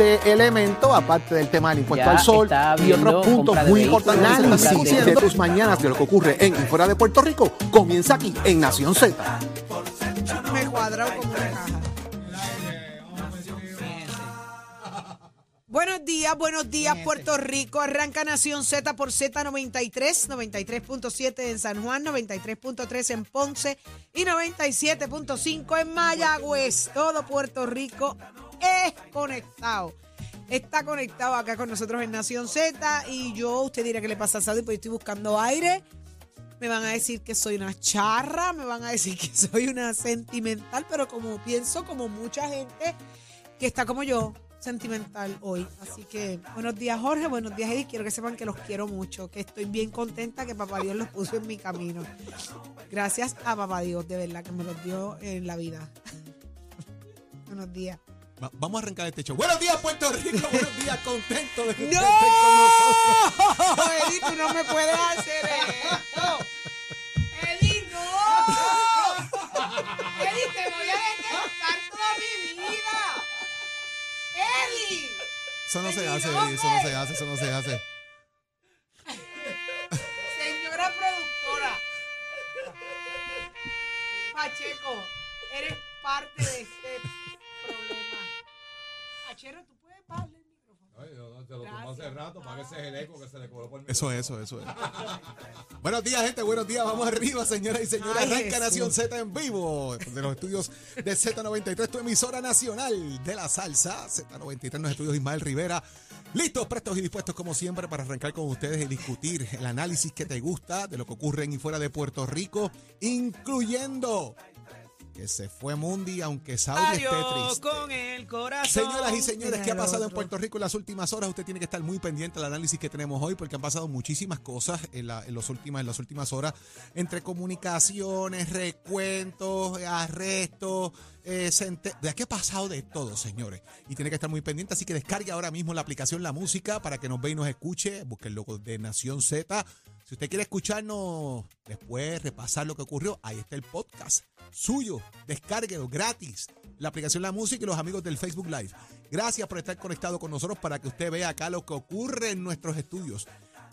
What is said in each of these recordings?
de elemento, aparte del tema del impuesto Ya al sol y otros puntos muy importantes compra de- de tus mañanas de lo que ocurre en y fuera de Puerto Rico, comienza aquí en Nación Z. Me cuadrado como una caja. Buenos días, buenos días Puerto Rico. Arranca Nación Z por Z93, 93.7 en San Juan, 93.3 en Ponce y 97.5 en Mayagüez. Todo Puerto Rico es conectado. Está conectado acá con nosotros en Nación Z y yo, usted dirá que le pasa a Saudi, pues yo estoy buscando aire. Me van a decir que soy una charra, me van a decir que soy una sentimental, pero como pienso, como mucha gente que está como yo, sentimental hoy. Así que buenos días Jorge, buenos días Edith, quiero que sepan que los quiero mucho, que estoy bien contenta que Papá Dios los puso en mi camino. Gracias a Papá Dios, de verdad, que me los dio en la vida. buenos días. Va- Vamos a arrancar este show. Buenos días, Puerto Rico. Buenos días, contento de que ¡No! con nosotros. Edith, tú no me puedes hacer esto. Edith, no. Edith, te voy a detestar toda mi vida. Edith. Eso no se hace, Eddie, eso no se hace, eso no se hace. Señora productora. Pacheco, eres parte de este. Tú puedes bajarle el micrófono. Eso es, eso, eso es. buenos días, gente, buenos días. Vamos arriba, señoras y señores. Ay, Arranca Jesús. Nación Z en vivo de los estudios de Z93, tu emisora nacional de la salsa. Z93, en los estudios Ismael Rivera. Listos, prestos y dispuestos como siempre para arrancar con ustedes y discutir el análisis que te gusta de lo que ocurre en y fuera de Puerto Rico, incluyendo que se fue Mundi, aunque Saudi esté triste. con el corazón. Señoras y señores, ¿qué ha pasado en. Puerto Rico en las últimas horas? Usted tiene que estar muy pendiente del análisis que tenemos hoy porque han pasado muchísimas cosas en, la- en los últimas, en las últimas horas entre comunicaciones, recuentos, arrestos. Eh, sente- ¿De qué ha pasado de todo, señores? Y tiene que estar muy pendiente, así que descargue ahora mismo la aplicación La Música para que nos vea y nos escuche. Busque el logo de Nación Z. Si usted quiere escucharnos después, repasar lo que ocurrió, ahí está el podcast suyo. Descárguelo gratis. La aplicación La Música y los amigos del Facebook Live. Gracias por estar conectado con nosotros para que usted vea acá lo que ocurre en nuestros estudios.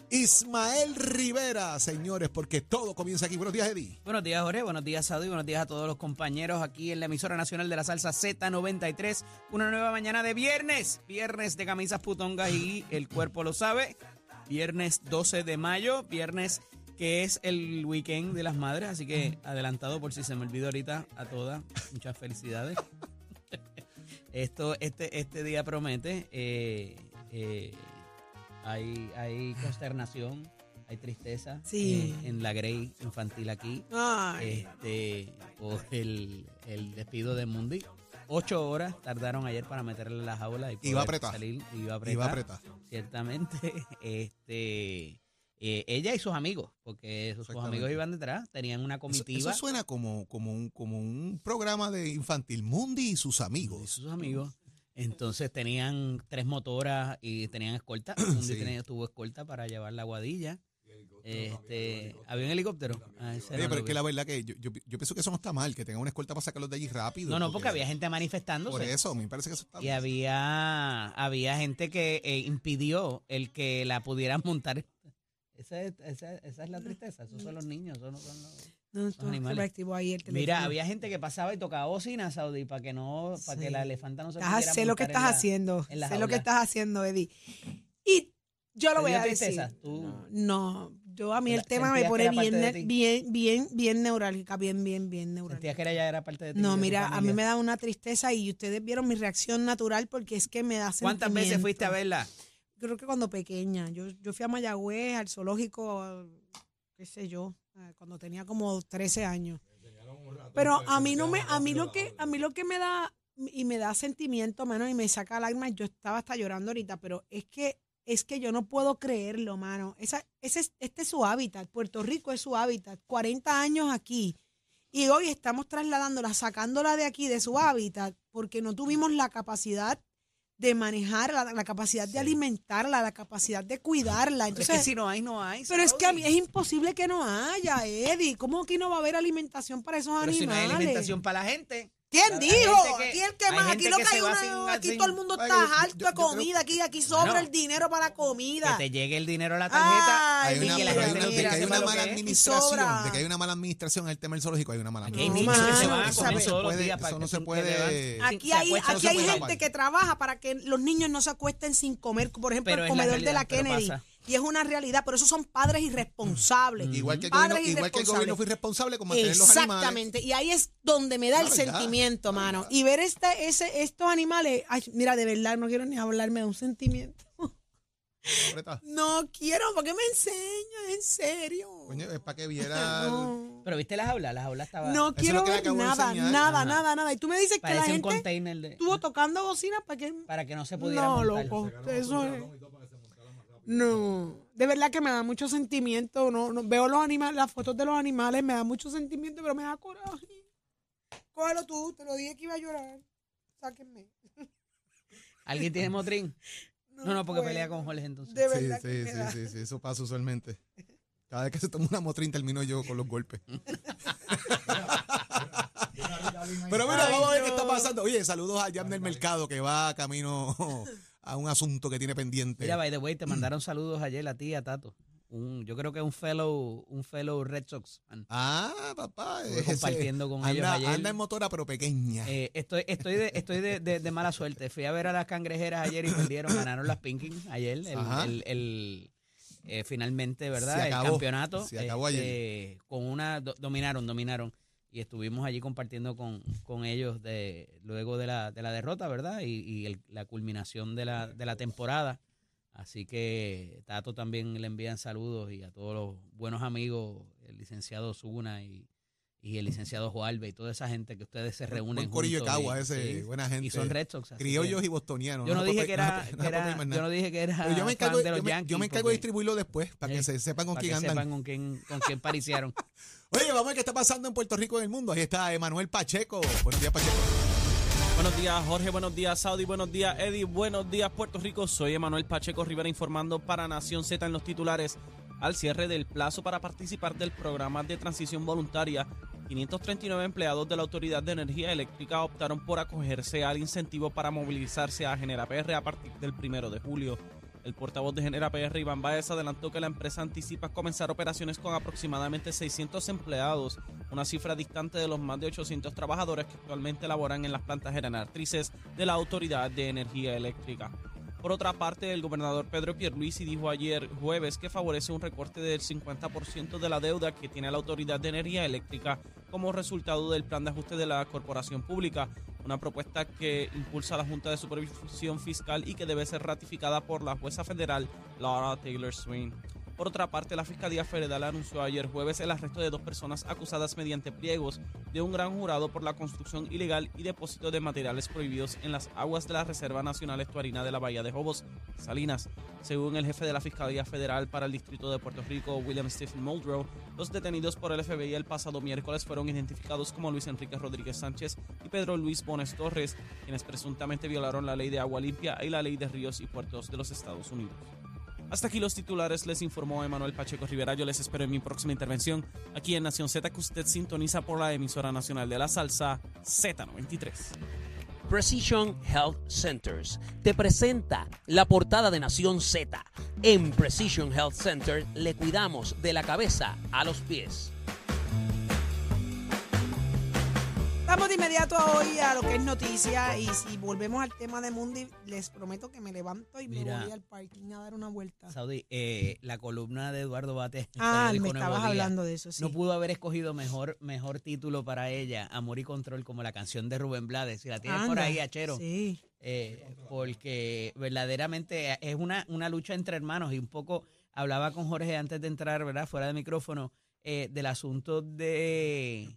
Ismael Rivera, señores, porque todo comienza aquí. Buenos días, Eddie. Buenos días, Jorge. Buenos días, Saudi. Buenos días a todos los compañeros aquí en la emisora nacional de la salsa Z93. Una nueva mañana de viernes. Viernes de camisas putongas y el cuerpo lo sabe. Viernes 12 de mayo. Viernes que es el weekend de las madres. Así que adelantado por si se me olvidó ahorita a todas. Muchas felicidades. Esto, este, este día promete. eh, eh, hay, hay consternación, hay tristeza Sí. eh, en la Grey infantil aquí Ay, este, por el, el despido de Mundi. Ocho horas tardaron ayer para meterle la jaula y Iba a poder apretar. salir. Iba a apretar. Iba a apretar. Ciertamente. Este, eh, ella y sus amigos, porque sus, amigos iban detrás, tenían una comitiva. eso suena como, como, un, como un programa de infantil. Mundi y sus y amigos. sus amigos. Entonces tenían tres motoras y tenían escolta. Mundi Sí. tenía, tuvo escolta para llevar la guadilla. Este, había un helicóptero. Ah, no pero es que la verdad que yo, yo, yo pienso que eso no está mal, que tengan una escolta para sacarlos de allí rápido. No, no, porque había gente manifestándose. Por eso, me parece que eso está Y había, había gente que eh, impidió el que la pudieran montar. Esa es, esa, esa es la tristeza, esos son los niños, esos no son los- no, esto animales. ahí el teléfono. Mira, había gente que pasaba y tocaba bocina, Saudi, para que no, para que la elefanta no se Estás- pudiera sé lo que estás la- haciendo. Sé lo que estás haciendo, Eddie. Y yo lo ¿Te voy a decir. tristeza? Tú- No, yo a mí el ¿Sentías tema me pone bien, bien, bien, bien neurálgica, bien, bien, bien neurálgica. Sentías que era ya era parte de ti. No, mira, a mí me da una tristeza y ustedes vieron mi reacción natural porque es que me da ¿Cuántas veces fuiste a verla? Creo que cuando pequeña. Yo, yo fui a Mayagüez, al zoológico, qué sé yo, cuando tenía como 13 años. Pero a mí no me, a mí lo que, a mí lo que me da, y me da sentimiento menos y me saca lágrimas, yo estaba hasta llorando ahorita, pero es que es que yo no puedo creerlo, mano. Esa, ese es, este es su hábitat. Puerto Rico es su hábitat. 40 años aquí. Y hoy estamos trasladándola, sacándola de aquí, de su hábitat, porque no tuvimos la capacidad de manejarla, la capacidad de alimentarla, la capacidad de cuidarla. Entonces, es que si no hay, no hay. pero es que a mí es imposible que no haya, Eddie. ¿Cómo aquí no va a haber alimentación para esos Pero si no hay animales? alimentación para la gente. ¿Quién dijo? que- aquí el que más, aquí lo que hay una, sin- aquí sin- todo el mundo Ay, está yo- harto yo- de comida, aquí, aquí sobra el dinero para la Que comida. te llegue el dinero a la tarjeta. Ay, Hay y una, que la pero hay gente una- de que hay una lo mala administración, de que hay una mala administración en el tema del zoológico, hay una mala administración. eso no se puede, Aquí hay, aquí hay gente que trabaja para que los niños no se acuesten sin comer, por ejemplo, el comedor de la Kennedy. Y es una realidad, pero esos son padres irresponsables. Igual que el Padres gobierno, igual que el gobierno irresponsables. fue irresponsable con mantener los animales. Exactamente, y ahí es donde me da La el verdad, sentimiento, mano. verdad. Y ver este, ese, estos animales, ay, mira, de verdad, no quiero ni hablarme de un sentimiento. No quiero, porque me enseña, en serio. Coño, es para que viera. No, Pero viste las aulas, las aulas estaban. no quiero ver nada, nada, Ajá. nada, nada. Y tú me dices que la gente container de, estuvo tocando bocina para que... para que no se pudiera No, montar. loco, eso es... No, de verdad que me da mucho sentimiento. No, no veo los animales, las fotos de los animales, me da mucho sentimiento, pero me da coraje. Cógelo tú, te lo dije que iba a llorar. Sáquenme. ¿Alguien tiene motrín? No, no, porque puedo. pelea con Jorge entonces. De Sí, verdad que sí, me sí, da. sí, sí, eso pasa usualmente. Cada vez que se toma una motrín termino yo con los golpes. Pero mira, vamos a ver qué está pasando. Oye, saludos a Jan del Mercado que va camino a un asunto que tiene pendiente. Mira, by the way, te mandaron saludos ayer a ti a Tato. Un, yo creo que un fellow, un fellow Red Sox. Ah, papá. Estuve compartiendo con anda, ellos ayer. Anda en motora, pero pequeña. Eh, estoy estoy, de, estoy de, de- de mala suerte. Fui a ver a las cangrejeras ayer y perdieron, ganaron las Pinking ayer. El, Ajá. el- el, eh, finalmente, ¿verdad? Se el campeonato. Se acabó este, Con una, do- dominaron, dominaron. Y estuvimos allí compartiendo con, con ellos de, luego de la, de la derrota, ¿verdad? Y, y la culminación de la, de la temporada. Así que Tato también le envían saludos y a todos los buenos amigos, el licenciado Zuna y, y el licenciado Joalbe y toda esa gente que ustedes se reúnen Buen corillo de juntos Cagua y- ese, sí, buena gente. y son Red Sox. Criollos que y bostonianos. yo no dije que era, no que yo no dije que era Pero yo me fan encargo, de los yo me, Yankees. yo me encargo de distribuirlo después para que se sepan con para quién que andan. sepan con quién, con quién pariciaron. Oye, vamos a ver qué está pasando en Puerto Rico y en el mundo. Ahí está Emanuel Pacheco. Buenos días, Pacheco. Buenos días, Jorge. Buenos días, Saudi. Buenos días, Eddie. Buenos días, Puerto Rico. Soy Emanuel Pacheco Rivera informando para Nación Z en los titulares. Al cierre del plazo para participar del programa de transición voluntaria, 539 empleados de la Autoridad de Energía Eléctrica optaron por acogerse al incentivo para movilizarse a Genera PR a partir del primero de julio. El portavoz de Genera PR, Iván Baez, adelantó que la empresa anticipa comenzar operaciones con aproximadamente 600 empleados, una cifra distante de los más de 800 trabajadores que actualmente laboran en las plantas generatrices de la Autoridad de Energía Eléctrica. Por otra parte, el gobernador Pedro Pierluisi dijo ayer jueves que favorece un recorte del 50% de la deuda que tiene la Autoridad de Energía Eléctrica como resultado del plan de ajuste de la corporación pública, una propuesta que impulsa la Junta de Supervisión Fiscal y que debe ser ratificada por la jueza federal Laura Taylor Swain. Por otra parte, la Fiscalía Federal anunció ayer jueves el arresto de dos personas acusadas mediante pliegos de un gran jurado por la construcción ilegal y depósito de materiales prohibidos en las aguas de la Reserva Nacional Estuarina de la Bahía de Jobos, Salinas. Según el jefe de la Fiscalía Federal para el Distrito de Puerto Rico, William Stephen Muldrow, los detenidos por el FBI el pasado miércoles fueron identificados como Luis Enrique Rodríguez Sánchez y Pedro Luis Bones Torres, quienes presuntamente violaron la ley de agua limpia y la ley de ríos y puertos de los Estados Unidos. Hasta aquí los titulares, les informó Emanuel Pacheco Rivera. Yo les espero en mi próxima intervención aquí en Nación Z, que usted sintoniza por la emisora nacional de la salsa Z93. Precision Health Centers te presenta la portada de Nación Z. En Precision Health Center le cuidamos de la cabeza a los pies. Vamos de inmediato a hoy a lo que es noticia y si volvemos al tema de Mundi, les prometo que me levanto y Mira. me voy al parking a dar una vuelta. Saudi, eh, la columna de Eduardo Bate. Ah, me estabas hablando de eso, sí. No pudo haber escogido mejor, mejor título para ella, Amor y Control, como la canción de Rubén Blades. Si la tienes por ahí, Achero. Sí. eh, porque verdaderamente es una, una lucha entre hermanos y un poco hablaba con Jorge antes de entrar, ¿verdad? Fuera de micrófono, eh, del asunto de,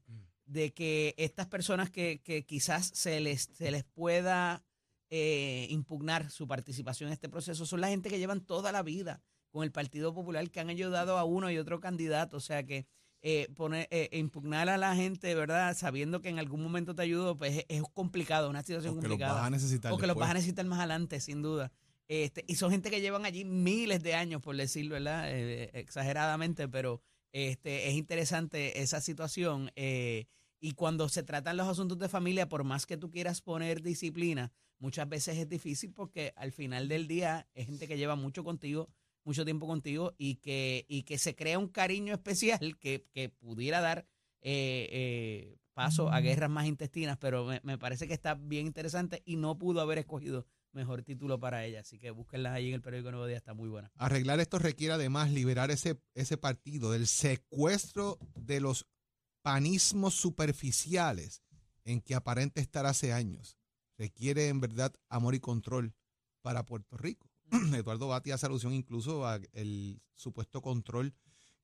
de que estas personas que, que quizás se les, se les pueda eh, impugnar su participación en este proceso son la gente que llevan toda la vida con el Partido Popular, que han ayudado a uno y otro candidato. O sea que eh, poner, eh, impugnar a la gente, ¿verdad? Sabiendo que en algún momento te ayudo, pues es, es complicado, una situación Porque los complicada. vas a necesitar o que los vas a necesitar más adelante, sin duda. Este, y son gente que llevan allí miles de años, por decirlo, ¿verdad? Eh, exageradamente, pero este, es interesante esa situación. eh, y cuando se tratan los asuntos de familia, por más que tú quieras poner disciplina, muchas veces es difícil porque al final del día es gente que lleva mucho contigo, mucho tiempo contigo y que, y que se crea un cariño especial que, que pudiera dar eh, eh, paso a guerras más intestinas, pero me, me parece que está bien interesante y no pudo haber escogido mejor título para ella. Así que búsquenla ahí en el periódico Nuevo Día, está muy buena. Arreglar esto requiere además liberar ese, ese partido del secuestro de los panismos superficiales en que aparenta estar hace años. Requiere en verdad amor y control para Puerto Rico. Eduardo Bati hace alusión incluso al supuesto control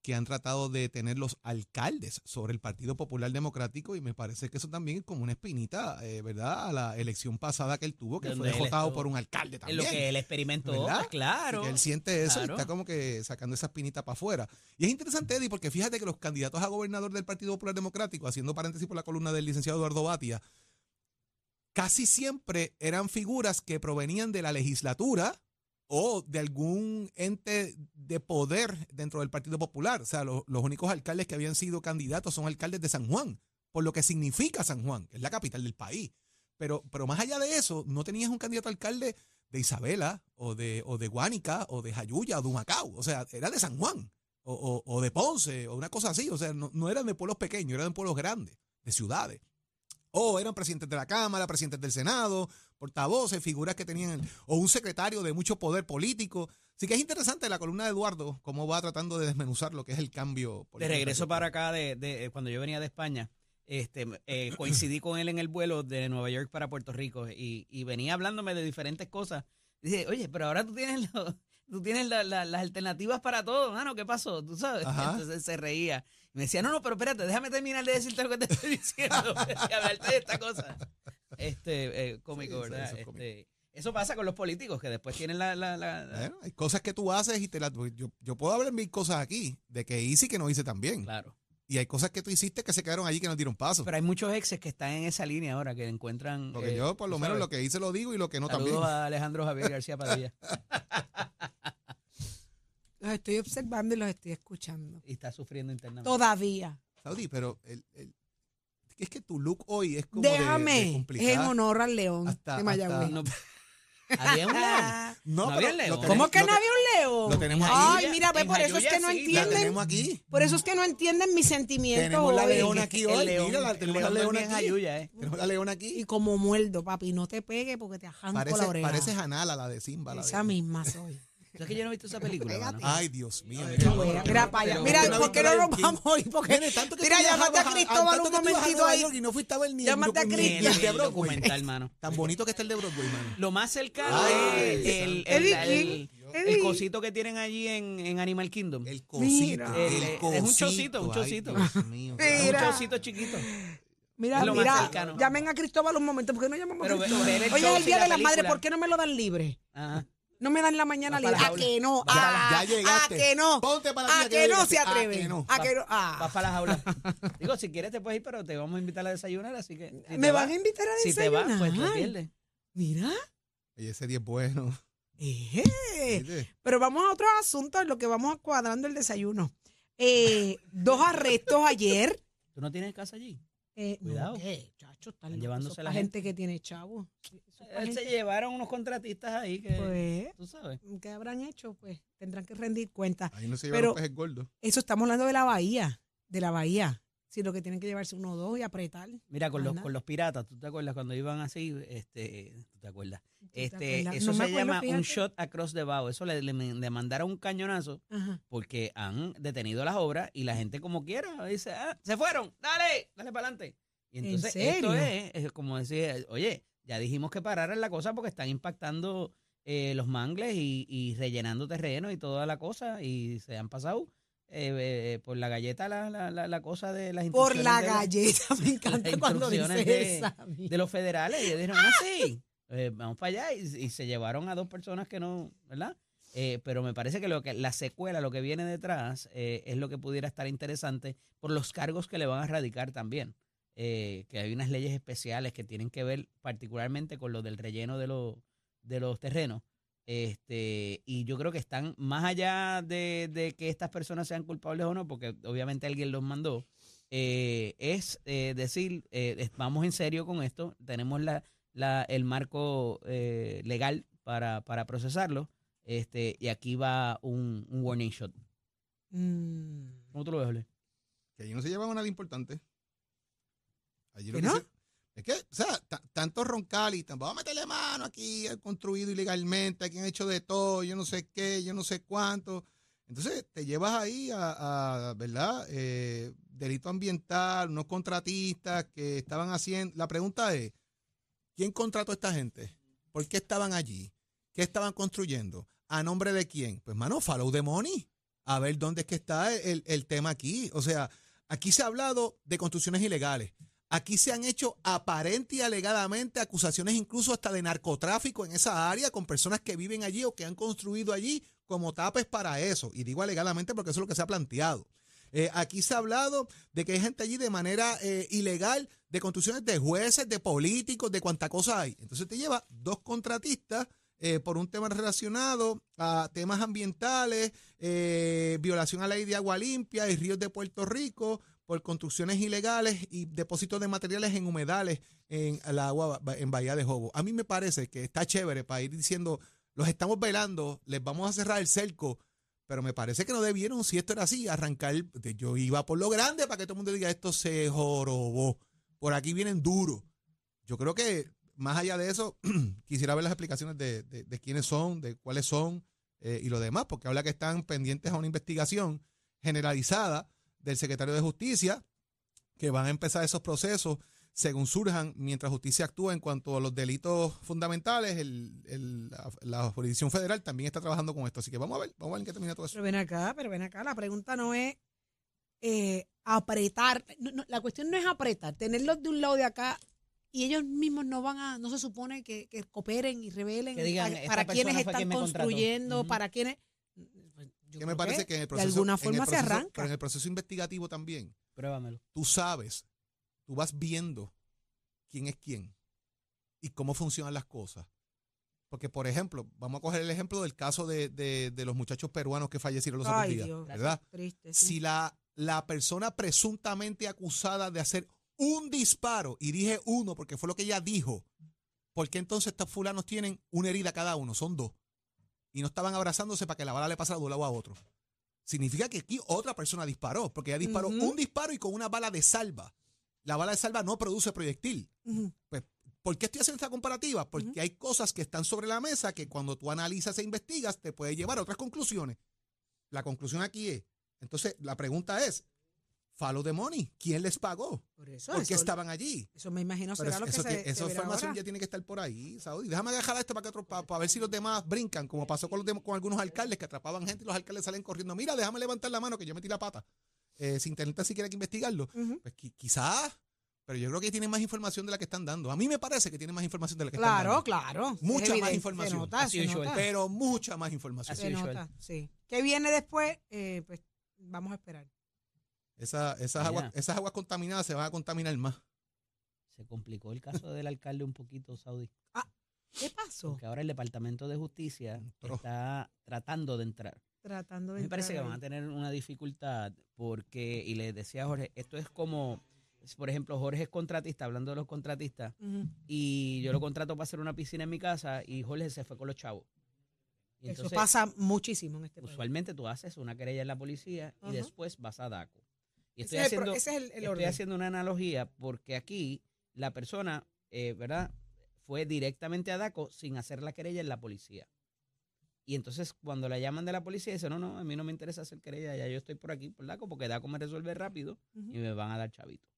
que han tratado de tener los alcaldes sobre el Partido Popular Democrático y me parece que eso también es como una espinita, eh, ¿verdad? A la elección pasada que él tuvo, que fue estuvo. por un alcalde también. lo que él experimentó, pues, claro. Que él siente eso Claro. y está como que sacando esa espinita para afuera. Y es interesante, Eddie, porque fíjate que los candidatos a gobernador del Partido Popular Democrático, haciendo paréntesis por la columna del licenciado Eduardo Batia, casi siempre eran figuras que provenían de la legislatura o de algún ente de poder dentro del Partido Popular. O sea, lo- los únicos alcaldes que habían sido candidatos son alcaldes de San Juan, por lo que significa San Juan, que es la capital del país. Pero, pero más allá de eso, no tenías un candidato alcalde de Isabela o de, o de o de Jayuya o de Humacao. O sea, era de San Juan o, o- o de Ponce o una cosa así. O sea, no, no eran de pueblos pequeños, eran de pueblos grandes, de ciudades. O eran presidentes de la Cámara, presidentes del Senado, portavoces, figuras que tenían, o un secretario de mucho poder político. Así que es interesante la columna de Eduardo, cómo va tratando de desmenuzar lo que es el cambio. De político. regreso para acá, de, de- cuando yo venía de España, este, eh, coincidí con él en el vuelo de Nueva York para Puerto Rico y, y venía hablándome de diferentes cosas. Dice, oye, pero ahora tú tienes, lo- tú tienes la- la- las alternativas para todo, mano, ¿qué pasó? ¿Tú sabes? Ajá. Entonces se reía. Y me decía, no, no, pero espérate, déjame terminar de decirte lo que te estoy diciendo, y hablarte de esta cosa. Este, eh, cómico, Sí, ¿verdad? eso es cómico. Este, eso pasa con los políticos, que después tienen la... la, la- la- Bueno, hay cosas que tú haces y te las. Yo, yo puedo hablar mil cosas aquí de que hice y que no hice también. Claro. Y hay cosas que tú hiciste que se quedaron allí que no dieron paso. Pero hay muchos exes que están en esa línea ahora, que encuentran... Porque eh, yo, por lo menos, sabes. lo que hice lo digo y lo que no Saludos también. a Alejandro Javier García Padilla. Los estoy observando y los estoy escuchando. y está sufriendo internamente. Todavía. Saudi, pero el- el- es que tu look hoy es como. de- de Déjame. es en honor al león Hasta- de Mayagüez. No, había un león. No, No había lo león. ¿Cómo que no había un león? lo tenemos aquí. Ay, mira, ve, por eso es que no sí, la La entienden. tenemos aquí. Por eso es que no entienden mis sentimientos. Tenemos la leona aquí El hoy. león, Mira, la, el tenemos león la leona aquí. Jayuya, ¿eh? Tenemos la leona Y aquí. como muerdo, papi, no te pegue porque te ajanco Parece, la oreja. parece Hanala, la de Simba. La de- Esa misma soy. ¿Sabes que yo no he visto esa película? mano? Ay, Dios mío. Ay, mira, Mira para allá. Mira, ¿por qué no nos vamos hoy? Porque, Nene, tanto que mira, tú llámate a Cristóbal tanto un que tú momentito Nueva ahí. York Y no fuiste a ver ni el, Llámate a ni- ni el En de el Broadway. documental, mano. Tan bonito que está el de Broadway, mano. Lo más cercano Ay, es el, el, Eddie el- King, el Eddie. cosito que tienen allí en, en Animal Kingdom. El cosito. Mira. el El- es un chocito, un Ay, chocito. Dios mío. Es un chocito chiquito. Mira, Es lo más mira, cercano. llamen a Cristóbal un momento, ¿por qué no llamamos a ve- Cristóbal? ver el show es el sin Día la de la Madre, película. ¿por qué no me lo dan libre? Ajá. No me dan la mañana Va libre. ¿A jaula. que no? Va para- Ah, ya llegaste. ¿A que no? Ponte para ¿A la que no se ¿A atreve? que no? ¿A que no? Ah. Vas para la jaula. Digo, si quieres te puedes ir, pero te vamos a invitar a desayunar, así que... si ¿Me van vas- a invitar a Si te vas, pues te desayunar? pierdes. Mira. Oye, ese día es bueno. Eh. Pero vamos a otros asuntos en lo que vamos cuadrando el desayuno. Eh, dos arrestos ayer. ¿Tú no tienes casa allí? Eh, no, Cuidado. ¿qué, chacho? Están locos. llevándose Eso la pa' gente. que tiene chavo. Eso es pa' Eh, gente- Se llevaron unos contratistas ahí que... Pues, Tú sabes. ¿qué habrán hecho? Pues tendrán que rendir cuenta. Ahí no se llevan Pero- pejes gordos. Eso estamos hablando de la bahía. De la bahía. Si lo que tienen que llevarse uno o dos y apretar. Mira, con los, con los piratas, ¿tú te acuerdas cuando iban así? Este, ¿Tú te acuerdas? ¿Tú te Este, acuerdas? eso No se acuerdo, llama un shot across the bow. Eso le, le, le mandaron un cañonazo Ajá. porque han detenido las obras y la gente como quiera dice, ah, se fueron, dale, dale para adelante. Y ¿En entonces serio? esto es, es como decir, oye, ya dijimos que pararan la cosa porque están impactando eh, los mangles y, y rellenando terreno y toda la cosa y se han pasado eh, eh, por la galleta la, la, la, la cosa de las Por la de galleta. Me encanta cuando dice de- esa. de los federales. Y ellos dijeron, ah, sí, eh, vamos para allá y, y se llevaron a dos personas que no, ¿verdad? Eh, pero me parece que lo que la secuela, lo que viene detrás, eh, es lo que pudiera estar interesante por los cargos que le van a radicar también. Eh, que hay unas leyes especiales que tienen que ver particularmente con lo del relleno de, los de los terrenos. Este, y yo creo que están más allá de, de que estas personas sean culpables o no, porque obviamente alguien los mandó, eh, es eh, decir, eh, vamos en serio con esto, tenemos la, la, el marco eh, legal para, para procesarlo, este, y aquí va un, un warning shot. Mm. ¿Cómo tú lo ves, Ole? Que allí no se llevaba nada importante. Allí lo ¿Que que no? se- es que, o sea, ta- tanto roncal y tan, vamos a meterle mano aquí, han construido ilegalmente, aquí han hecho de todo, yo no sé qué, yo no sé cuánto. Entonces te llevas ahí a, a, ¿verdad? Eh, delito ambiental, unos contratistas que estaban haciendo. La pregunta es, ¿quién contrató a esta gente? ¿Por qué estaban allí? ¿Qué estaban construyendo? ¿A nombre de quién? Pues, mano, follow the money. A ver dónde es que está el, el tema aquí. O sea, aquí se ha hablado de construcciones ilegales. Aquí se han hecho aparente y alegadamente acusaciones incluso hasta de narcotráfico en esa área con personas que viven allí o que han construido allí como tapes para eso. Y digo alegadamente porque eso es lo que se ha planteado. Eh, aquí se ha hablado de que hay gente allí de manera eh, ilegal, de construcciones de jueces, de políticos, de cuánta cosa hay. Entonces te lleva dos contratistas eh, por un tema relacionado a temas ambientales, violación a la ley de agua limpia y ríos de Puerto Rico, por construcciones ilegales y depósitos de materiales en humedales en la agua en Bahía de Jobo. A mí me parece que está chévere para ir diciendo, los estamos velando, les vamos a cerrar el cerco, pero me parece que no debieron, si esto era así, arrancar. Yo iba por lo grande para que todo el mundo diga esto se jorobó. Por aquí vienen duros. Yo creo que más allá de eso, quisiera ver las explicaciones de, de- de quiénes son, de cuáles son eh, y lo demás, porque habla que están pendientes a una investigación generalizada del secretario de Justicia, que van a empezar esos procesos según surjan mientras justicia actúa en cuanto a los delitos fundamentales. el- el- la, la jurisdicción federal también está trabajando con esto. Así que vamos a ver, vamos a ver en qué termina todo eso. Pero ven acá, pero ven acá. La pregunta no es eh, apretar. no, no, la cuestión no es apretar, tenerlos de un lado de acá y ellos mismos no van a, no se supone que, que cooperen y revelen Que digan, a- "Esta para quienes están quien me contrató". construyendo, para quienes. Yo Que me parece que en el de proceso. alguna en el forma se proceso- arranca. Pero en el proceso investigativo también, Pruébamelo. tú sabes, tú vas viendo quién es quién y cómo funcionan las cosas. Porque, por ejemplo, vamos a coger el ejemplo del caso de, de- de los muchachos peruanos que fallecieron los otros Ay, días, Dios. ¿verdad? Triste. sí. Si la, la persona presuntamente acusada de hacer un disparo, y dije uno porque fue lo que ella dijo, ¿por qué entonces estos fulanos tienen una herida cada uno? Son dos. Y no estaban abrazándose para que la bala le pasara de un lado a otro. Significa que aquí otra persona disparó, porque ella disparó un disparo y con una bala de salva. La bala de salva no produce proyectil. Pues, ¿Por qué estoy haciendo esta comparativa? Porque hay cosas que están sobre la mesa que cuando tú analizas e investigas te puede llevar a otras conclusiones. La conclusión aquí es, entonces la pregunta es, follow the money, ¿quién les pagó? Por eso, ¿Por qué eso, estaban allí? eso me imagino será lo que eso, se, esa información ahora. ya tiene que estar por ahí, Saudi. Déjame agarrar esto para, que otro, para, para ver si los demás brincan, como pasó con, los dem- con algunos alcaldes que atrapaban gente y los alcaldes salen corriendo. Mira, déjame levantar la mano que yo metí la pata. Eh, sin tener siquiera que investigarlo. Pues qui- quizás, pero yo creo que tienen más información de la que están dando. A mí me parece que tienen más información de la que están Claro, dando. claro. es Mucha más información. Nota, As se usual. nota. Pero mucha más información. Así nota, sí. ¿Qué viene después? Eh, pues vamos a esperar. Esa- esas, Ya. aguas, esas aguas contaminadas se van a contaminar más. Se complicó el caso del alcalde un poquito, Saudi. ¿Qué pasó? Porque ahora el Departamento de Justicia Entró. está tratando de entrar. Tratando de mí me parece que entrar van a tener una dificultad porque, y le decía a Jorge, esto es como, por ejemplo, Jorge es contratista, hablando de los contratistas, Ujú. y yo lo contrato para hacer una piscina en mi casa y Jorge se fue con los chavos. Y Eso entonces, pasa muchísimo en este país. usualmente tú haces una querella en la policía y Ajá. después vas a DACO. Y Ese estoy es el pro- haciendo, ese es el, el estoy orden. haciendo una analogía porque aquí la persona, eh, ¿verdad? Fue directamente a DACO sin hacer la querella en la policía. Y entonces cuando la llaman de la policía, dice, no, no, a mí no me interesa hacer querella, ya yo estoy por aquí, por DACO, porque DACO me resuelve rápido y me van a dar chavito.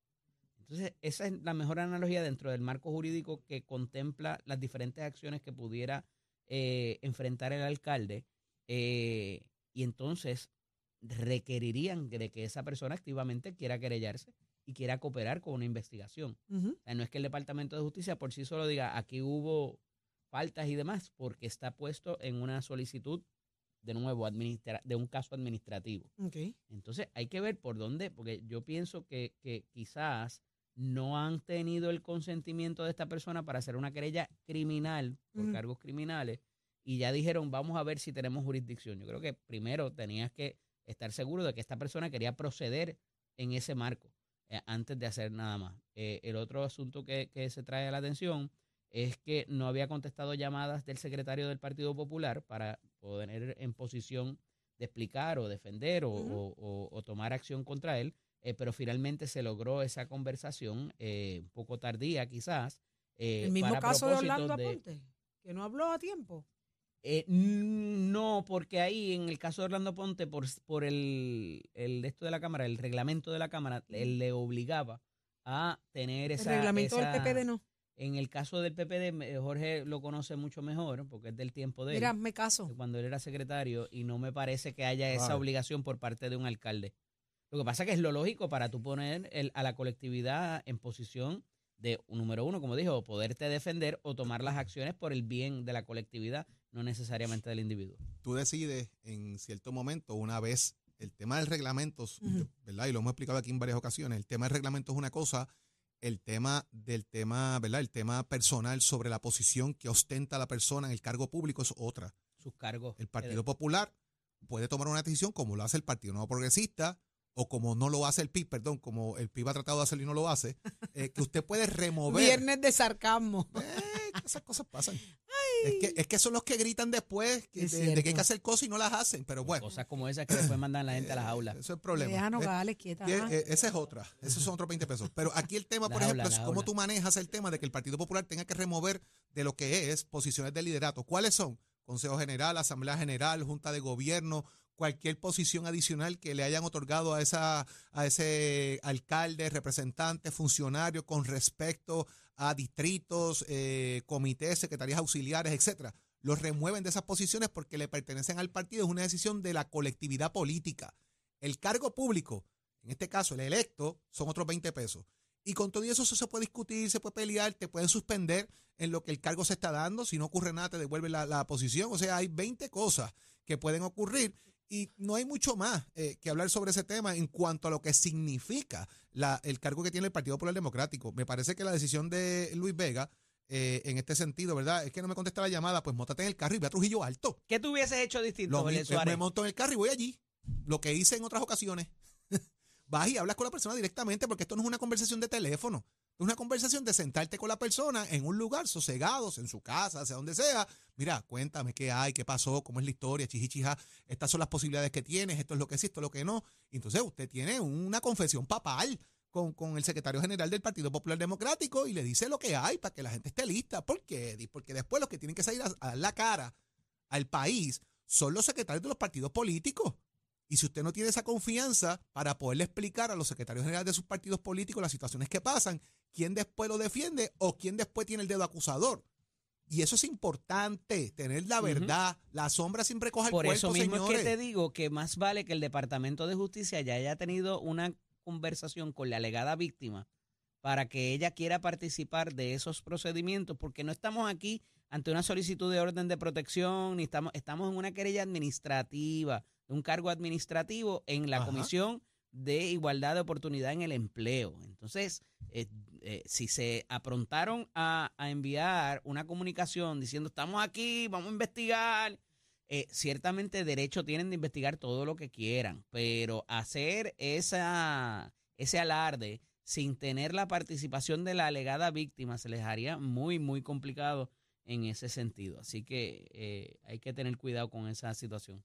Entonces, esa es la mejor analogía dentro del marco jurídico que contempla las diferentes acciones que pudiera eh, enfrentar el alcalde. eh, y entonces requerirían de que esa persona activamente quiera querellarse y quiera cooperar con una investigación. Ujú. O sea, no es que el Departamento de Justicia por sí solo diga, aquí hubo faltas y demás, porque está puesto en una solicitud, de nuevo, administra de un caso administrativo. Entonces hay que ver por dónde, porque yo pienso que, que quizás no han tenido el consentimiento de esta persona para hacer una querella criminal por cargos criminales y ya dijeron, vamos a ver si tenemos jurisdicción. Yo creo que primero tenías que estar seguro de que esta persona quería proceder en ese marco eh, antes de hacer nada más. Eh, el otro asunto que, que se trae a la atención es que no había contestado llamadas del secretario del Partido Popular para poner en posición de explicar o defender o, o- o- o tomar acción contra él, eh, pero finalmente se logró esa conversación, un poco tardía quizás. El mismo caso de Orlando de- Aponte, que no habló a tiempo. Eh, no, porque ahí en el caso de Orlando Ponte, por, por el, el de esto de la Cámara, el reglamento de la Cámara, él le obligaba a tener El esa... reglamento esa- del PPD no. En el caso del PPD, Jorge lo conoce mucho mejor, porque es del tiempo de él, Mira, me caso. cuando él era secretario, y no me parece que haya esa Vale. obligación por parte de un alcalde. Lo que pasa que es lo lógico para tú poner el- a la colectividad en posición de, número uno, como dijo, poderte defender o tomar las acciones por el bien de la colectividad, no necesariamente del individuo. Tú decides en cierto momento, una vez, el tema del reglamento. ¿verdad? Y lo hemos explicado aquí en varias ocasiones, el tema del reglamento es una cosa, el tema del tema, ¿verdad? El tema personal sobre la posición que ostenta la persona en el cargo público es otra. Sus cargos. El eh, Partido Popular puede tomar una decisión como lo hace el Partido Nuevo Progresista o como no lo hace el PIB, perdón, como el PIB ha tratado de hacerlo y no lo hace, eh, que usted puede remover. Viernes de sarcasmo. Eh, esas cosas pasan. Es que, es que son los que gritan después que- de, de que hay que hacer cosas y no las hacen, pero bueno. Cosas como esas que después mandan la gente a las aulas. Eso es el problema. Eh, Nogales quieta. eh, esa es otra. Esos son otros 20 pesos. Pero aquí el tema, por La ejemplo, es cómo tú manejas el tema de que el Partido Popular tenga que remover de lo que es posiciones de liderato. ¿Cuáles son? Consejo General, Asamblea General, Junta de Gobierno, cualquier posición adicional que le hayan otorgado a esa a ese alcalde, representante, funcionario con respecto a distritos, eh, comités, secretarías auxiliares, etcétera. Los remueven de esas posiciones porque le pertenecen al partido. Es una decisión de la colectividad política. El cargo público, en este caso el electo, son otros 20 pesos. Y con todo eso, eso se puede discutir, se puede pelear, te pueden suspender en lo que el cargo se está dando. Si no ocurre nada, te devuelve la, la posición. O sea, hay 20 cosas que pueden ocurrir y no hay mucho más eh, que hablar sobre ese tema en cuanto a lo que significa la- el cargo que tiene el Partido Popular Democrático. Me parece que la decisión de Luis Vega, eh, en este sentido, ¿verdad? Es que no me contesta la llamada, pues mótate en el carro y ve a Trujillo Alto. ¿Qué tú hubieses hecho distinto, Lo Suárez? me monto en el carro y voy allí. Lo que hice en otras ocasiones. Vas y hablas con la persona directamente porque esto no es una conversación de teléfono. Es una conversación de sentarte con la persona en un lugar sosegados, en su casa, sea donde sea. Mira, cuéntame qué hay, qué pasó, cómo es la historia, chichichija. Estas son las posibilidades que tienes, esto es lo que sí, esto es lo que no. Entonces usted tiene una confesión papal con, con el secretario general del Partido Popular Democrático y le dice lo que hay para que la gente esté lista. ¿Por qué? Porque después los que tienen que salir a, a dar la cara al país son los secretarios de los partidos políticos. Y si usted no tiene esa confianza para poderle explicar a los secretarios generales de sus partidos políticos las situaciones que pasan, quién después lo defiende o quién después tiene el dedo acusador. Y eso es importante, tener la verdad. La sombra siempre coge el Por cuerpo, eso mismo señores. es que te digo que más vale que el Departamento de Justicia ya haya tenido una conversación con la alegada víctima para que ella quiera participar de esos procedimientos, porque no estamos aquí ante una solicitud de orden de protección, ni estamos, estamos en una querella administrativa, un cargo administrativo en la Ajá. Comisión de Igualdad de Oportunidad en el Empleo. Entonces, eh, eh, si se aprontaron a, a enviar una comunicación diciendo estamos aquí, vamos a investigar, eh, ciertamente derecho tienen de investigar todo lo que quieran, pero hacer esa, ese alarde sin tener la participación de la alegada víctima se les haría muy, muy complicado en ese sentido. Así que eh, hay que tener cuidado con esa situación.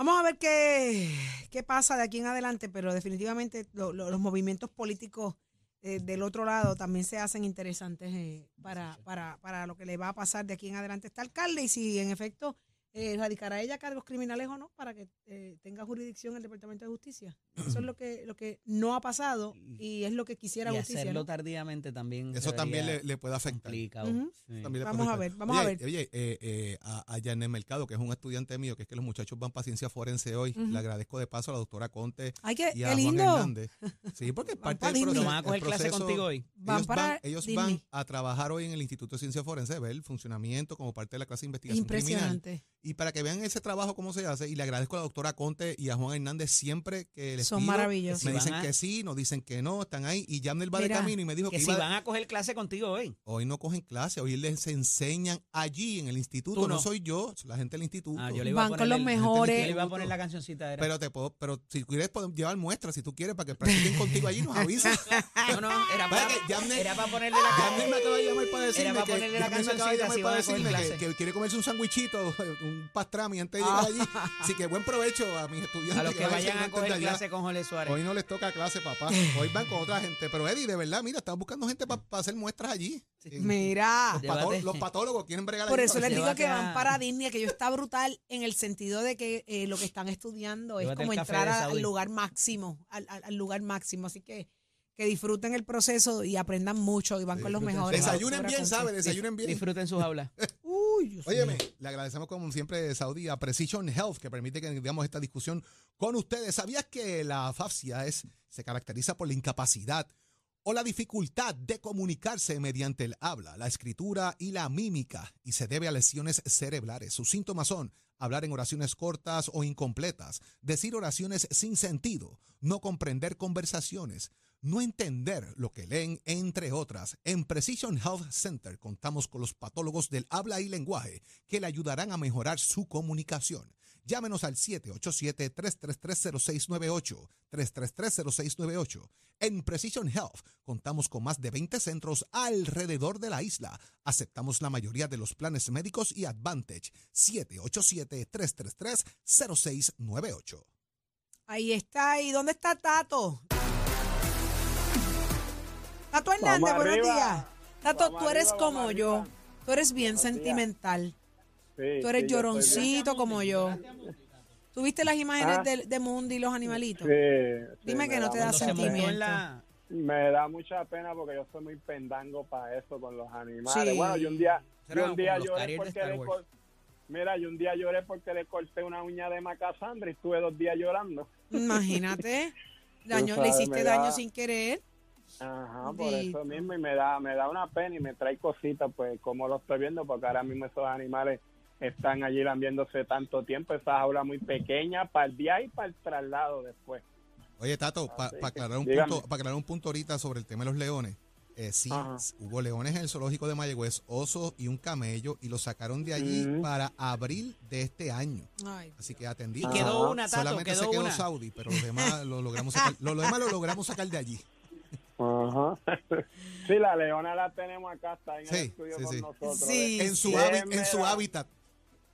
Vamos a ver qué, qué pasa de aquí en adelante, pero definitivamente lo- lo- los movimientos políticos eh, del otro lado también se hacen interesantes eh, para, para, para lo que le va a pasar de aquí en adelante. A este alcalde y si en efecto eh, radicará ella cargos criminales o no para que eh, tenga jurisdicción el Departamento de Justicia. Eso es lo que, lo que no ha pasado y es lo que quisiera y justicia. hacerlo ¿no? tardíamente también. Eso también le, le puede afectar. complicado. Ujú. Sí. También le Vamos puede a ver, vamos a Oye, ver. Oye, eh, eh, a, a Janet Mercado, que es un estudiante mío, que es que los muchachos van para ciencia forense hoy. Le agradezco de paso a la doctora Conte Ay, qué, y a qué Juan lindo. Hernández. Sí, porque es parte pa' del proceso. ¿No van a coger clase contigo hoy? Van ellos para van, ellos van a trabajar hoy en el Instituto de Ciencia Forense, ver el funcionamiento como parte de la clase de investigación criminal. Y para que vean ese trabajo, cómo se hace, y le agradezco a la doctora Conte y a Juan Hernández siempre que les Son pido, maravillosos. Me dicen a- que sí, nos dicen que no, están ahí. Y Yamner va de camino y me dijo que, Que si iba- van a coger clase contigo hoy. hoy no cogen clase, hoy les enseñan allí en el instituto. No. no. soy yo, la gente del instituto. Ah, yo le iba a Van con poner los el- mejores. Yo le iba a poner la cancioncita. Era. Pero te puedo, pero si quieres podemos llevar muestras, si tú quieres, para que practiquen contigo allí, nos avisas. no, no, era para, que era para ponerle la Yamner me acaba de llamar para decirme para que, ponerle la Yamner me acaba de cancioncita llamar si para a que, que quiere comerse un sandwichito, un pastrami antes de Ah. llegar allí. Así que buen provecho a mis estudiantes. A los que van vayan a coger allá. clase con Jorge Suárez. Hoy no les toca clase, papá. Hoy van con otra gente. Pero Eddie, de verdad, mira, estamos buscando gente para hacer muestras allí. Mira. Los, pató- los patólogos quieren bregar Por eso les que- digo que van para Disney, que yo está brutal en el sentido de que eh, lo que están estudiando es como entrar al lugar máximo, al, al- al lugar máximo. Así que que disfruten el proceso y aprendan mucho y van con los mejores. Desayunen bien. ¿sabes? Desayunen bien. Disfruten sus aulas. Uy, Óyeme, mío. le agradecemos como siempre Saudi a Precision Health que permite que digamos esta discusión con ustedes. ¿Sabías que la afasia es, se caracteriza por la incapacidad o la dificultad de comunicarse mediante el habla, la escritura y la mímica y se debe a lesiones cerebrales? Sus síntomas son hablar en oraciones cortas o incompletas, decir oraciones sin sentido, no comprender conversaciones, no entender lo que leen, entre otras. En Precision Health Center contamos con los patólogos del habla y lenguaje que le ayudarán a mejorar su comunicación. Llámenos al 787-333-0698, 333-0698. En Precision Health contamos con más de 20 centros alrededor de la isla. Aceptamos la mayoría de los planes médicos y Advantage. 787-333-0698. Ahí está. ¿Y dónde está Tato? Tato Hernández, Vamos buenos arriba. días. Tato, Vamos tú eres arriba, como yo. arriba. Tú eres bien Buenos sentimental. Sí, Tú eres sí, yo estoy lloroncito como yo. ¿Tú viste las imágenes Ah. de, de Mundi y los animalitos? Sí, sí, Dime me que no te da sentimiento. la... Me da mucha pena porque yo soy muy pendango para eso con los animales. Sí. Bueno, yo un día, yo un día lloré porque le cor- Mira, yo un día lloré porque le corté una uña de Macasandra y estuve dos días llorando. Imagínate. Daño, le hiciste da- daño sin querer. Ajá, por eso mismo y me da me da una pena y me trae cositas, pues como lo estoy viendo, porque ahora mismo esos animales están allí lambiéndose tanto tiempo, esa jaula muy pequeña para el día y para el traslado después. Oye, Tato, para Así aclarar, un punto, para aclarar un punto ahorita sobre el tema de los leones. eh, sí, Ajá. hubo leones en el zoológico de Mayagüez, osos y un camello, y los sacaron de allí para abril de este año. Ay. Así que atendí. Y quedó una, Tato, Solamente quedó se quedó una. Saudi, pero los demás lo logramos sacar, lo, lo demás lo logramos sacar de allí. Ajá. sí, la leona la tenemos acá, está en Sí, el estudio sí, con sí. nosotros. Sí. En su, Déjenme en su la- hábitat.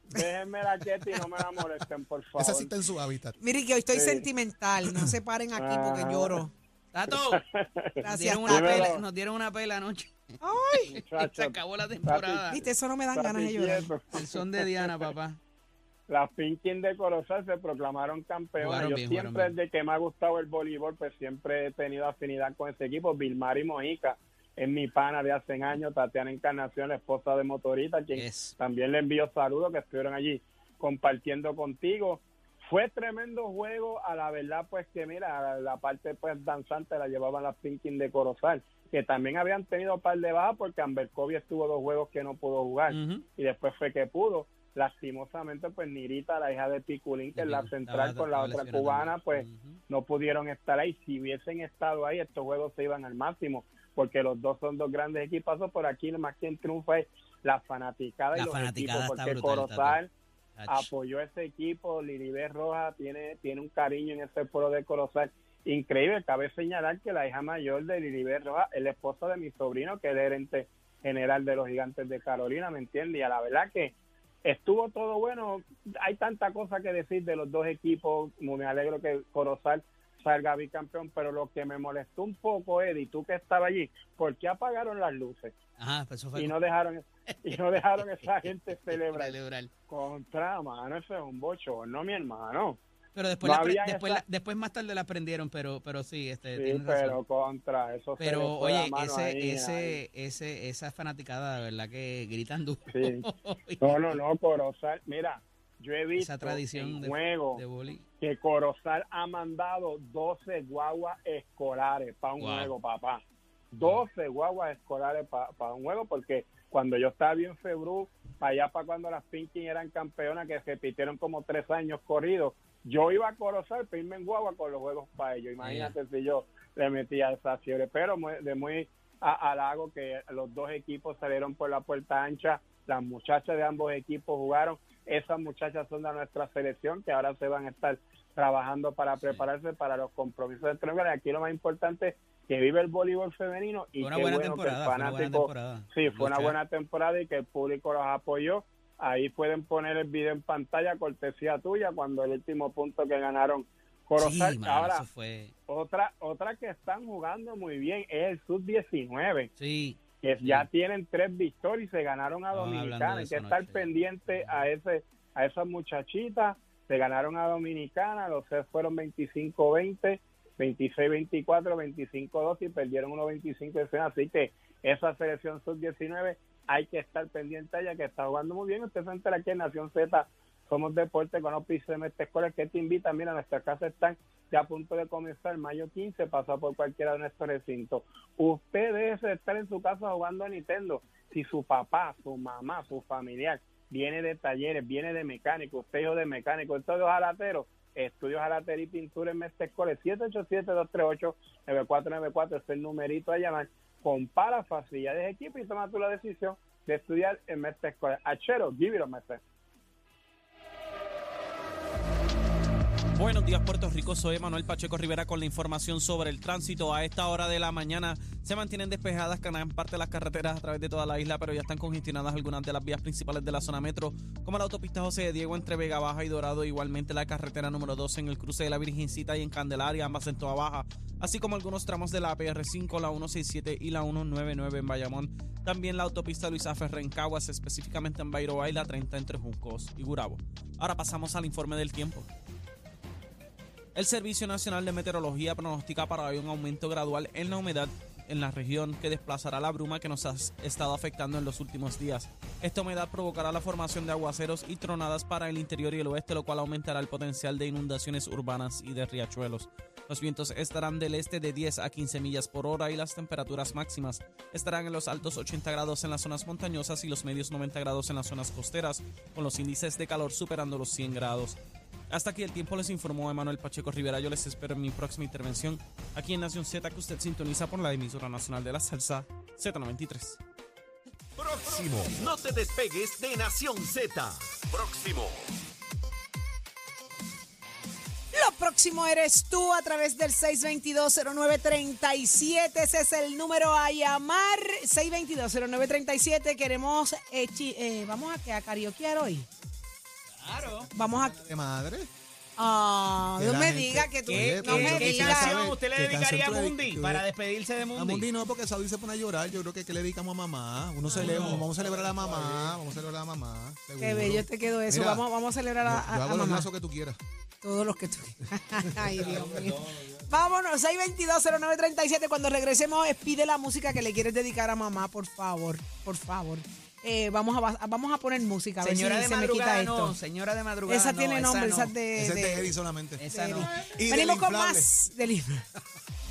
Déjenme la quieta y no me la molesten, por favor. Esa sí está en su hábitat. Mire que hoy estoy Sí. sentimental. No se paren aquí porque Ajá. lloro. Tato, nos dieron, una pela, nos dieron una pela anoche. Ay, Muchacho, Se acabó la temporada. viste, eso no me dan ganas de llorar. El son de Diana, papá. Las Pinkin de Corozal se proclamaron campeones. Yo bien, siempre, desde que me ha gustado el voleibol, pues siempre he tenido afinidad con ese equipo. Vilmar y Mojica es mi pana de hace años. Tatiana Encarnación, la esposa de Motorita, quien Yes. también le envío saludos que estuvieron allí compartiendo contigo. Fue tremendo juego, a la verdad pues que mira, la parte pues danzante la llevaban las Pinkin de Corozal, que también habían tenido un par de bajas porque Amber Kobe estuvo dos juegos que no pudo jugar y después fue que pudo. Lastimosamente, pues Nirita, la hija de Piculín, que es la central con la otra cubana, pues no pudieron estar ahí. Si hubiesen estado ahí, estos juegos se iban al máximo, porque los dos son dos grandes equipazos. Por aquí, más quien triunfa es la fanaticada y La los fanaticada equipos, porque brutal, Corozal apoyó ese equipo. Liribel Roja tiene, tiene un cariño en ese pueblo de Corozal increíble. Cabe señalar que la hija mayor de Liribel Roja es la esposa de mi sobrino, que es el gerente general de los gigantes de Carolina, ¿me entiendes? Y a la verdad que estuvo todo bueno. Hay tanta cosa que decir de los dos equipos. Me alegro que Corozal salga bicampeón, pero lo que me molestó un poco, Eddie, tú que estabas allí, ¿por qué apagaron las luces? Ajá, pues eso fue Y no dejaron y no dejaron a esa gente celebrar. celebrar. Contra, mano, eso es un bochorno, mi hermano. Pero después, No la después, esa- la- después más tarde la aprendieron, pero, pero sí, este, Sí, pero razón. contra, eso Pero oye, ese, ahí, ese, ahí. ese, esa fanaticada, de verdad que gritan duro. Sí. No, no, no, Corozal, mira, yo he visto Esa tradición de, juego de que Corozal ha mandado 12 guaguas escolares para un Wow. juego, papá. 12 guaguas escolares para un juego, porque cuando yo estaba bien febrú, para allá para cuando las Pinkin eran campeonas, que se repitieron como tres años corridos, yo iba a Corozal, irme en guagua con los juegos para ellos. Imagínate si yo le metía esa fiebre, pero de muy halago que los dos equipos salieron por la puerta ancha, las muchachas de ambos equipos jugaron, esas muchachas son de nuestra selección que ahora se van a estar trabajando para prepararse para los compromisos de y Aquí lo más importante que vive el voleibol femenino y qué bueno que el fanático sí fue una buena temporada y que el público los apoyó ahí pueden poner el video en pantalla cortesía tuya cuando el último punto que ganaron Corozal. Ahora otra otra que están jugando muy bien es el sub 19 sí. que ya tienen tres victorias y se ganaron a Dominicana. hay que estar pendiente a ese a esas muchachitas. Se ganaron a Dominicana los tres fueron 25-20 26-24, 25-2 y perdieron 1-25 de Así que esa selección sub-19 hay que estar pendiente ya que está jugando muy bien. Usted se entera aquí en Nación Z, somos deporte con oficio de escuela que te invita. Mira, nuestra casa están ya a punto de comenzar mayo 15, pasa por cualquiera de nuestros recintos. Usted debe estar en su casa jugando a Nintendo. Si su papá, su mamá, su familiar viene de talleres, viene de mecánico, usted hijo de mecánico, usted es jalatero, Estudios Jalatería y Pintura en Mestre 787-238-9494 es el numerito a llamar. Compara facilidades de equipo y toma tú la decisión de estudiar en Mestre Escolar. Achero, give it a Buenos días Puerto Rico, soy Manuel Pacheco Rivera con la información sobre el tránsito. A esta hora de la mañana se mantienen despejadas gran parte de las carreteras a través de toda la isla, pero ya están congestionadas algunas de las vías principales de la zona metro, como la autopista José de Diego entre Vega Baja y Dorado, igualmente la carretera número 12 en el cruce de la Virgencita y en Candelaria, ambas en toda baja, así como algunos tramos de la PR5, la 167 y la 199 en Bayamón. También la autopista Luisa Ferrer en Caguas, específicamente en Bayroa y la 30 entre Juncos y Gurabo. Ahora pasamos al informe del tiempo. El Servicio Nacional de Meteorología pronostica para hoy un aumento gradual en la humedad en la región que desplazará la bruma que nos ha estado afectando en los últimos días. Esta humedad provocará la formación de aguaceros y tronadas para el interior y el oeste, lo cual aumentará el potencial de inundaciones urbanas y de riachuelos. Los vientos estarán del este de 10 a 15 millas por hora y las temperaturas máximas estarán en los altos 80 grados en las zonas montañosas y los medios 90 grados en las zonas costeras, con los índices de calor superando los 100 grados. Hasta aquí el tiempo les informó Emanuel Pacheco Rivera. Yo les espero en mi próxima intervención aquí en Nación Z que usted sintoniza por la emisora nacional de la salsa Z93. Próximo. No te despegues de Nación Z. Próximo. Lo próximo eres tú a través del 622-0937. Ese es el número a llamar. 622-0937. Queremos. Eh, eh, vamos a, a karaokear hoy. Vamos a. ¿De madre? Ah, no me digas que tú. ¿Qué, no me digas. usted le dedicaría a Mundi para despedirse de Mundi? A Mundi no, porque Saudi se pone a llorar. Yo creo que, que le dedicamos a mamá. Uno celebra, vamos a celebrar a mamá. Vamos a celebrar a mamá. Qué bello te quedó eso. vamos, vamos a celebrar a, a, yo hago los mamá. que tú quieras. Todos los que tú Ay, Dios mío. Vámonos, 622-0937. Cuando regresemos, pide la música que le quieres dedicar a mamá, por favor. Por favor. Eh, vamos, a, vamos a poner música. A señora ver si de se me quita esto. señora de madrugada. Esa tiene nombre, esa de. Esa es de Eddie solamente. Esa no. Venimos con más del